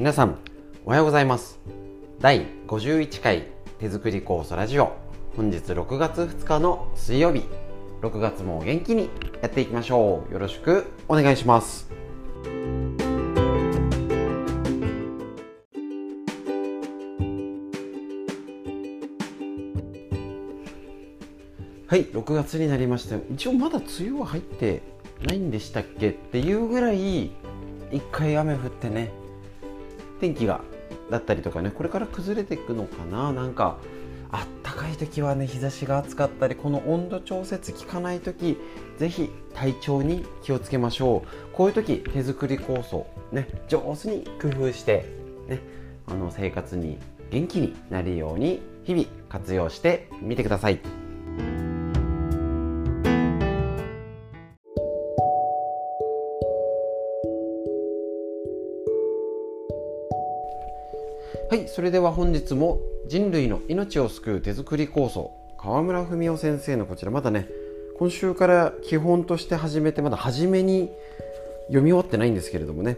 皆さんおはようございます。第51回手作り酵素ラジオ。本日6月2日の水曜日。6月も元気にやっていきましょう。よろしくお願いします。はい6月になりました。一応まだ梅雨は入ってないんでしたっけ？っていうぐらい一回雨降ってね天気がだったりとかねこれから崩れていくのかななんかあったかい時はね日差しが暑かったりこの温度調節効かない時ぜひ体調に気をつけましょうこういう時手作り酵素ね上手に工夫してねあの生活に元気になるように日々活用してみてください。はいそれでは本日も人類の命を救う手作り構想川村文夫先生のこちらまだね今週から基本として始めてまだ初めに読み終わってないんですけれどもね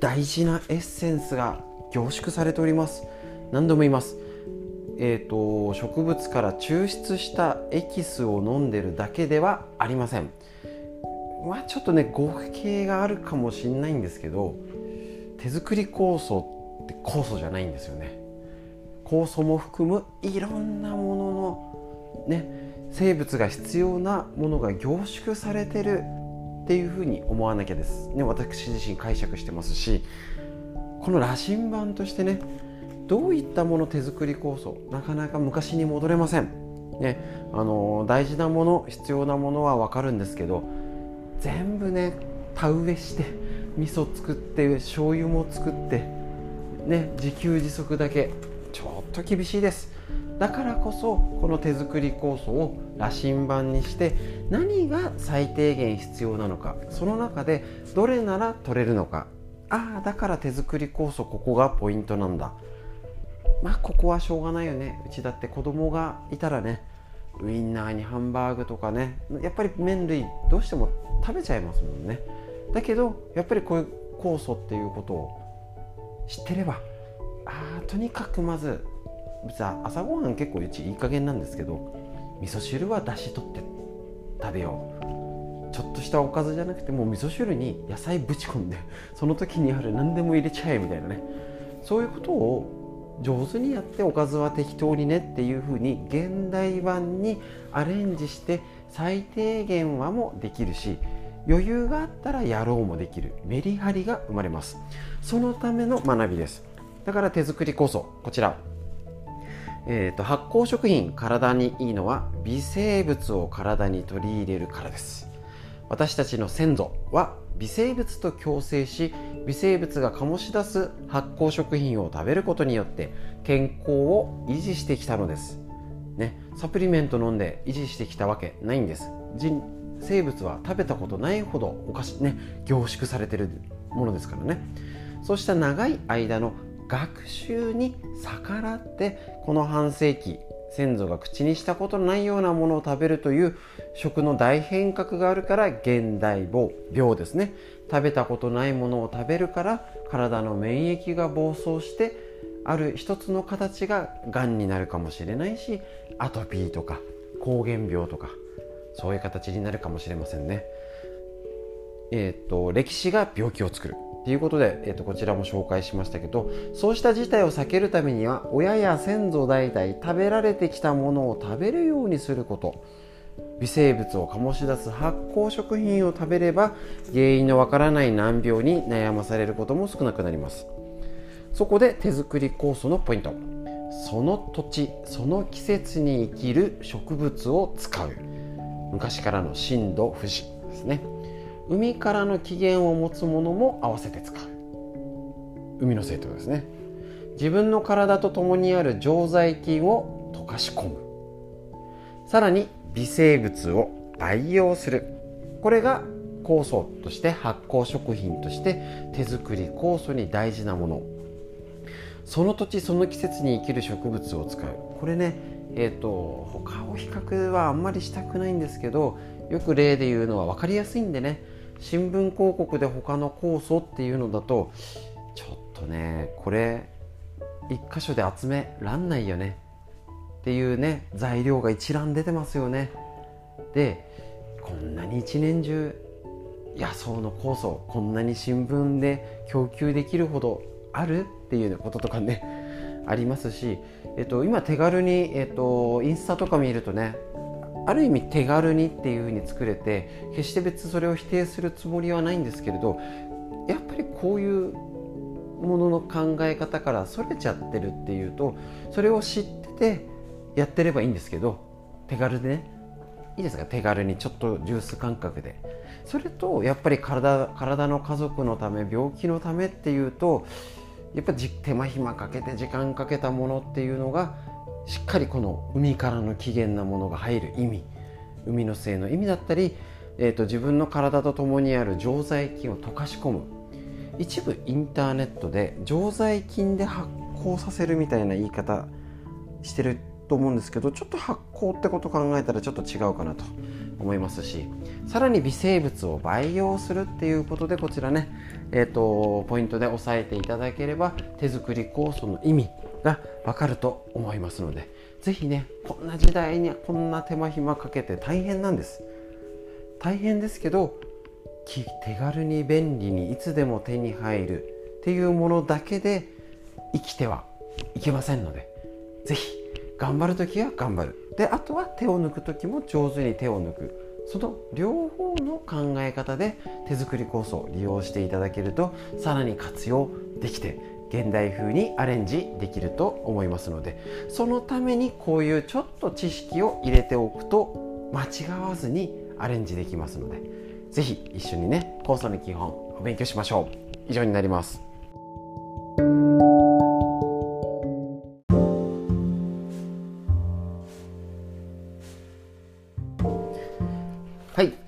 大事なエッセンスが凝縮されております。何度も言います。えーと、植物から抽出したエキスを飲んでるだけではありません。まあちょっとね語弊があるかもしれないんですけど手作り酵素って酵素じゃないんですよね。酵素も含むいろんなもののね生物が必要なものが凝縮されてるっていうふうに思わなきゃです、ね、私自身解釈してますしこの羅針盤としてねどういったもの手作り酵素なかなか昔に戻れません、ね、あの大事なもの必要なものは分かるんですけど全部ね田植えして味噌作って醤油も作ってね自給自足だけちょっと厳しいです。だからこそこの手作り酵素を羅針盤にして何が最低限必要なのかその中でどれなら取れるのか。ああだから手作り酵素ここがポイントなんだ。まあここはしょうがないよね。うちだって子供がいたらねウインナーにハンバーグとかねやっぱり麺類どうしても食べちゃいますもんね。だけどやっぱりこういう酵素っていうことを知ってれば。あとにかくまず朝ごはん結構うちいい加減なんですけど味噌汁はだし取って食べよう。ちょっとしたおかずじゃなくてもう味噌汁に野菜ぶち込んでその時にある何でも入れちゃえみたいなね。そういうことを上手にやっておかずは適当にねっていうふうに現代版にアレンジして最低限はもできるし余裕があったらやろうもできるメリハリが生まれます。そのための学びです。だから手作り酵素こちら。えーと、発酵食品体にいいのは微生物を体に取り入れるからです。私たちの先祖は微生物と共生し微生物が醸し出す発酵食品を食べることによって健康を維持してきたのです、ね、サプリメント飲んで維持してきたわけないんです。生物は食べたことないほどお菓子ね凝縮されてるものですからね。そうした長い間の学習に逆らってこの半世紀先祖が口にしたことのないようなものを食べるという食の大変革があるから現代病病ですね。食べたことないものを食べるから体の免疫が暴走してある一つの形ががんになるかもしれないしアトピーとか膠原病とかそういう形になるかもしれませんね。えーと、歴史が病気を作るということで、えーと、こちらも紹介しましたけどそうした事態を避けるためには親や先祖代々食べられてきたものを食べるようにすること。微生物を醸し出す発酵食品を食べれば原因のわからない難病に悩まされることも少なくなります。そこで手作り酵素のポイント。その土地その季節に生きる植物を使う。昔からの震度富士ですね。海からの起源を持つものも合わせて使う。海の生徒ですね。自分の体と共にある常在菌を溶かし込む。さらに微生物を培養する。これが酵素として発酵食品として手作り酵素に大事なもの。その土地その季節に生きる植物を使う。これねえーと、他を比較はあんまりしたくないんですけどよく例で言うのは分かりやすいんでね新聞広告で他の酵素っていうのだとちょっとねこれ一箇所で集めらんないよねっていうね材料が一覧出てますよね。でこんなに一年中野草の酵素こんなに新聞で供給できるほどあるっていうこととかねありますし、えっと、今手軽に、えっと、インスタとか見るとねある意味手軽にっていうふうに作れて決して別それを否定するつもりはないんですけれどやっぱりこういうものの考え方からそれちゃってるっていうとそれを知っててやってればいいんですけど手軽でねいいですか？手軽にちょっとジュース感覚で。それとやっぱり体体の家族のため病気のためっていうとやっぱり手間暇かけて時間かけたものっていうのがしっかりこの海からの起源なものが入る意味。海の性の意味だったり、えーと、自分の体と共にある常在菌を溶かし込む。一部インターネットで常在菌で発酵させるみたいな言い方してると思うんですけどちょっと発酵ってこと考えたらちょっと違うかなと。思いますしさらに微生物を培養するっていうことでこちらね、えーと、ポイントで押さえていただければ手作り酵素の意味がわかると思いますので是非ねこんな時代にこんな手間暇かけて大変なんです。大変ですけど手軽に便利にいつでも手に入るっていうものだけで生きてはいけませんので是非頑張る時は頑張る。であとは手を抜く時も上手に手を抜く。その両方の考え方で手作り酵素を利用していただけるとさらに活用できて現代風にアレンジできると思いますのでそのためにこういうちょっと知識を入れておくと間違わずにアレンジできますので是非一緒にね酵素の基本お勉強しましょう。以上になります。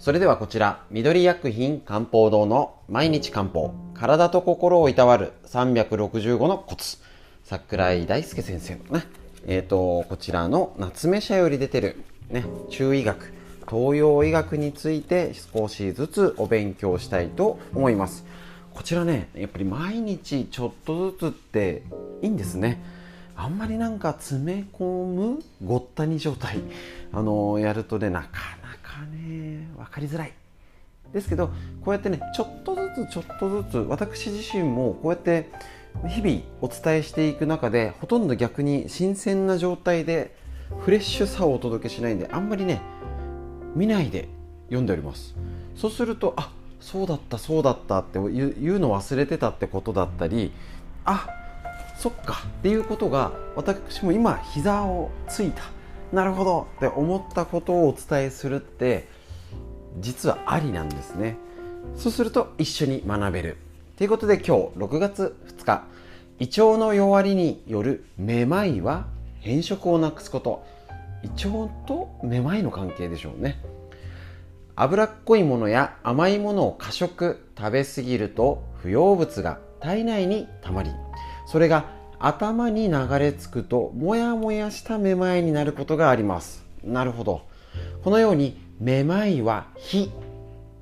それではこちら、緑薬品漢方堂の毎日漢方、体と心をいたわる365のコツ、桜井大輔先生のね、えっ、ー、と、こちらの夏目社より出てる、ね、中医学、東洋医学について少しずつお勉強したいと思います。こちらね、やっぱり毎日ちょっとずつっていいんですね。あんまりなんか詰め込むごったに状態、あのやるとね、なかね分かりづらい。ですけどこうやってねちょっとずつちょっとずつ私自身もこうやって日々お伝えしていく中でほとんど逆に新鮮な状態でフレッシュさをお届けしないんであんまりね見ないで読んでおります。そうするとあそうだったそうだったって言うの忘れてたってことだったりあそっかっていうことが私も今膝をついた。なるほど。って思ったことをお伝えするって実はありなんですね。そうすると一緒に学べる。ということで今日6月2日。胃腸の弱りによるめまいは変色をなくすこと。胃腸とめまいの関係でしょうね。脂っこいものや甘いものを過食食べ過ぎると不要物が体内にたまりそれが頭に流れ着くともやもやしためまいになることがあります。なるほど。このようにめまいは非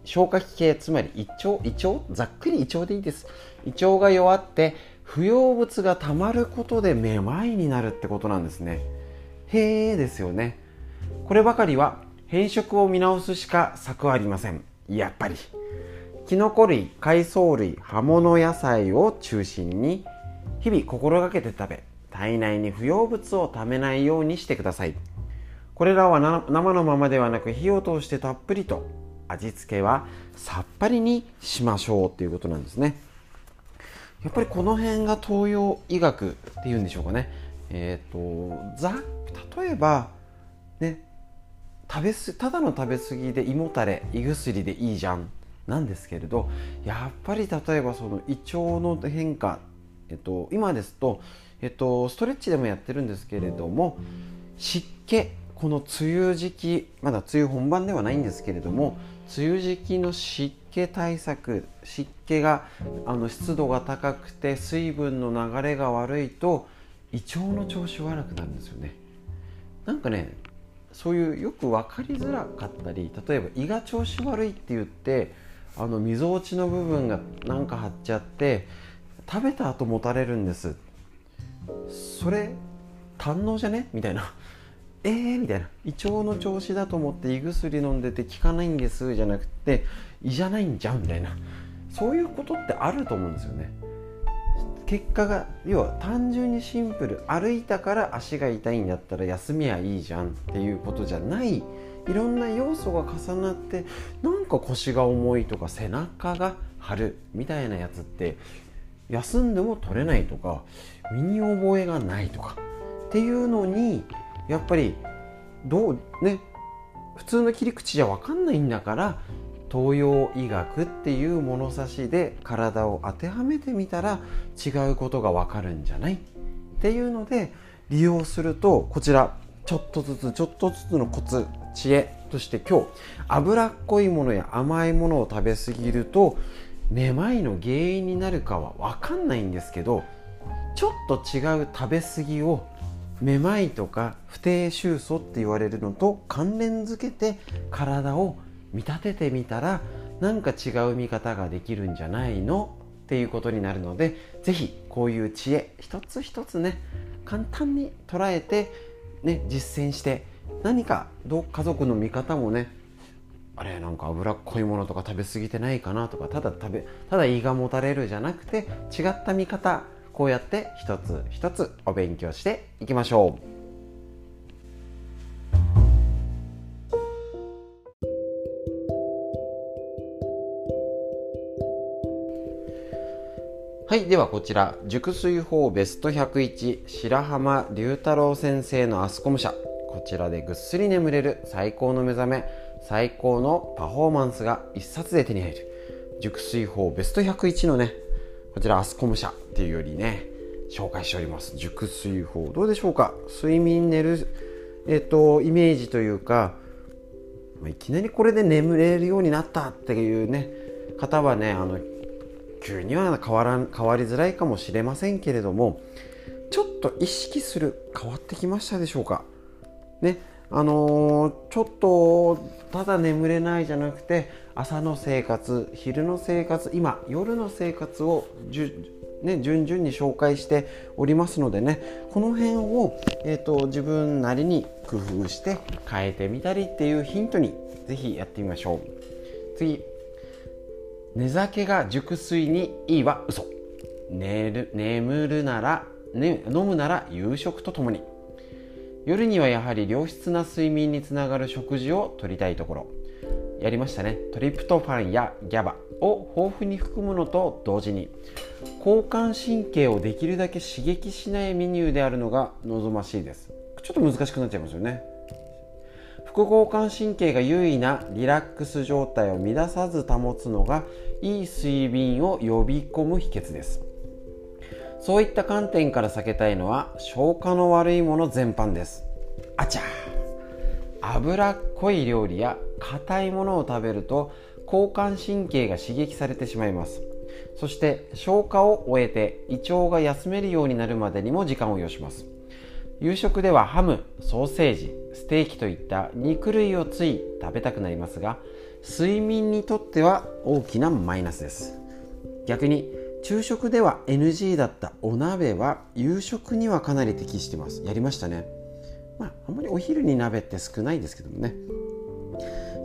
消化器系つまり胃腸胃腸？ざっくり胃腸でいいです。胃腸が弱って不要物がたまることでめまいになるってことなんですね。へえですよね。こればかりは変色を見直すしか策はありません。やっぱり。キノコ類海藻類葉物野菜を中心に日々心がけて食べ体内に不要物をためないようにしてください。これらは生のままではなく火を通してたっぷりと味付けはさっぱりにしましょうということなんですね。やっぱりこの辺が東洋医学っていうんでしょうかね。えっ、ー、とざ例えばね食べすただの食べ過ぎで胃もたれ胃薬でいいじゃんなんですけれどやっぱり例えばその胃腸の変化えっと、今ですと、えっと、ストレッチでもやってるんですけれども湿気この梅雨時期まだ梅雨本番ではないんですけれども梅雨時期の湿気対策湿気があの湿度が高くて水分の流れが悪いと胃腸の調子悪くなるんですよね。なんかねそういうよく分かりづらかったり例えば胃が調子悪いって言ってあの溝落ちの部分がなんか張っちゃって食べた後もたれるんです。それ堪能じゃね？みたいな。えー？みたいな。胃腸の調子だと思って胃薬飲んでて効かないんです。じゃなくて胃じゃないんじゃんみたいな。そういうことってあると思うんですよね。結果が要は単純にシンプル。歩いたから足が痛いんだったら休みはいいじゃんっていうことじゃない。いろんな要素が重なってなんか腰が重いとか背中が張るみたいなやつって休んでも取れないとか身に覚えがないとかっていうのにやっぱりどうね普通の切り口じゃ分かんないんだから東洋医学っていう物差しで体を当てはめてみたら違うことが分かるんじゃない？っていうので利用するとこちらちょっとずつちょっとずつのコツ知恵として今日脂っこいものや甘いものを食べ過ぎるとめまいの原因になるかは分かんないんですけどちょっと違う食べ過ぎをめまいとか不定収素って言われるのと関連づけて体を見立ててみたらなんか違う見方ができるんじゃないの？っていうことになるので是非こういう知恵一つ一つね簡単に捉えて、ね、実践して何かど家族の見方もねあれなんか脂っこいものとか食べ過ぎてないかなとかただ食べただ胃がもたれるじゃなくて違った見方こうやって一つ一つお勉強していきましょう。はい。ではこちら、熟睡法ベスト101白浜龍太郎先生のアスコム社。こちらでぐっすり眠れる最高の目覚め、最高のパフォーマンスが一冊で手に入る。熟睡法ベスト101のね、こちらアスコム社っていうよりね紹介しております。熟睡法。どうでしょうか？睡眠寝るえっ、とイメージというかいきなりこれで眠れるようになったっていうね方はねあの急には変わらん変わりづらいかもしれませんけれどもちょっと意識する変わってきましたでしょうか？ね。あのー、ちょっとただ眠れないじゃなくて朝の生活昼の生活今夜の生活をね、順々に紹介しておりますのでねこの辺を、えーと、自分なりに工夫して変えてみたりっていうヒントにぜひやってみましょう。次。寝酒が熟睡にいいは嘘。寝る眠るなら、ね、飲むなら夕食とともに。夜にはやはり良質な睡眠につながる食事をとりたいところ。やりましたね。トリプトファンやギャバを豊富に含むのと同時に交感神経をできるだけ刺激しないメニューであるのが望ましいです。ちょっと難しくなっちゃいますよね。副交感神経が優位なリラックス状態を乱さず保つのがいい睡眠を呼び込む秘訣です。そういった観点から避けたいのは消化の悪いもの全般です。あちゃ脂っこい料理や硬いものを食べると交感神経が刺激されてしまいます。そして消化を終えて胃腸が休めるようになるまでにも時間を要します。夕食ではハムソーセージステーキといった肉類をつい食べたくなりますが睡眠にとっては大きなマイナスです。逆に昼食では NG だったお鍋は夕食にはかなり適してます。やりましたね。まああんまりお昼に鍋って少ないですけどもね。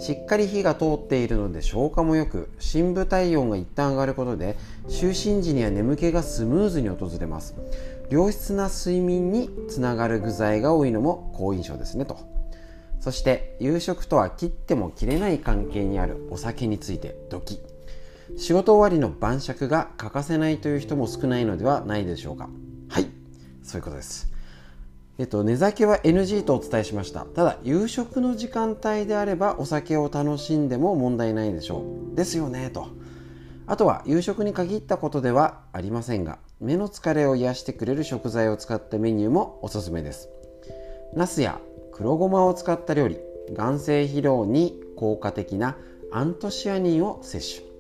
しっかり火が通っているので消化も良く深部体温が一旦上がることで就寝時には眠気がスムーズに訪れます。良質な睡眠につながる具材が多いのも好印象ですねと。そして夕食とは切っても切れない関係にあるお酒についてドキ。ッ仕事終わりの晩酌が欠かせないという人も少ないのではないでしょうか。はい。そういうことです。えっと、寝酒は NG とお伝えしました。ただ夕食の時間帯であればお酒を楽しんでも問題ないでしょう。ですよねと。あとは夕食に限ったことではありませんが目の疲れを癒してくれる食材を使ったメニューもおすすめです。ナスや黒ごまを使った料理眼性疲労に効果的なアントシアニンを摂取。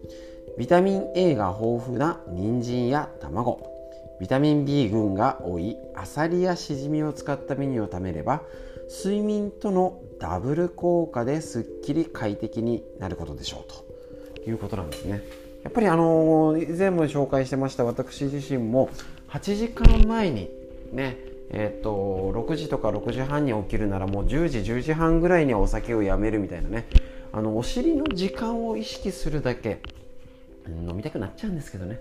ビタミン A が豊富な人参や卵。ビタミン B 群が多いアサリやシジミを使ったメニューを食べれば睡眠とのダブル効果ですっきり快適になることでしょうと。いうことなんですね。やっぱりあの以前も紹介してました私自身も8時間前にねえーと、6時とか6時半に起きるならもう10時10時半ぐらいにはお酒をやめるみたいなねあのお尻の時間を意識するだけ飲みたくなっちゃうんですけどね。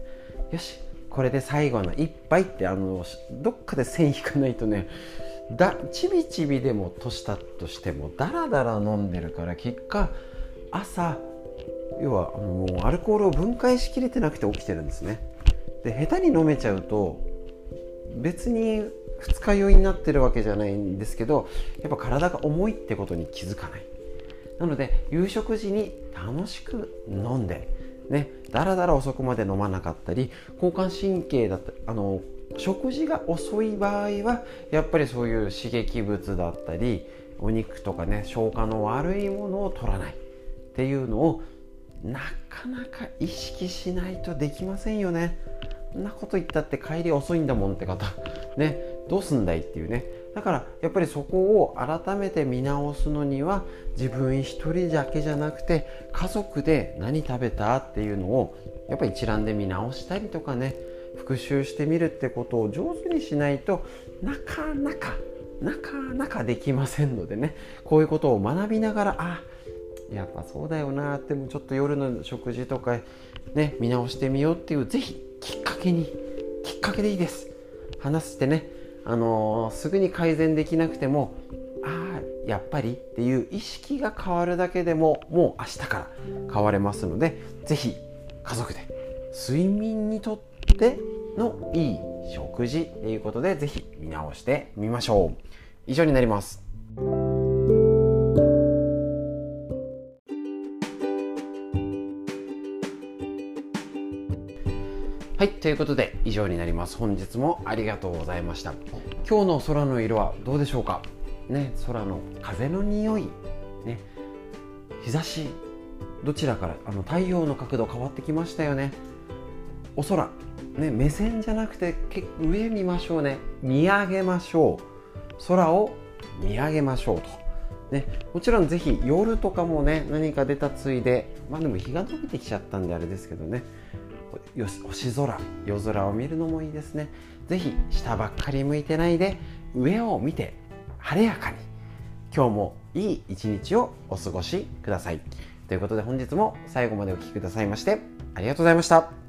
よしこれで最後の一杯ってあのどっかで線引かないとねだちびちびでも年したとしてもダラダラ飲んでるから結果朝要はもうアルコールを分解しきれてなくて起きてるんですね。で下手に飲めちゃうと別に二日酔いになってるわけじゃないんですけどやっぱ体が重いってことに気づかない。なので夕食時に楽しく飲んでねだらだら遅くまで飲まなかったり交感神経だったあの食事が遅い場合はやっぱりそういう刺激物だったりお肉とかね消化の悪いものを取らないっていうのをなかなか意識しないとできませんよね。そんなこと言ったって帰り遅いんだもんって方ねどうすんだいっていうね。だからやっぱりそこを改めて見直すのには自分一人だけじゃなくて家族で何食べたっていうのをやっぱり一覧で見直したりとかね復習してみるってことを上手にしないとなかなかなかなかできませんのでね。こういうことを学びながらあやっぱそうだよなってもちょっと夜の食事とかね見直してみようっていう是非きっかけにきっかけでいいです。話してね。あの、すぐに改善できなくてもああやっぱりっていう意識が変わるだけでももう明日から変われますので是非家族で睡眠にとってのいい食事ということで是非見直してみましょう。以上になります。はい、ということで以上になります。本日もありがとうございました。今日の空の色はどうでしょうか？ね、空の風の匂い、ね、日差し、どちらから？あの太陽の角度変わってきましたよね。お空、ね、目線じゃなくて上見ましょうね。見上げましょう。空を見上げましょうと。ね、もちろんぜひ夜とかもね何か出たついでまあでも日が伸びてきちゃったんであれですけどねよし星空夜空を見るのもいいですね。是非下ばっかり向いてないで上を見て晴れやかに今日もいい一日をお過ごしください。ということで本日も最後までお聴きくださいましてありがとうございました。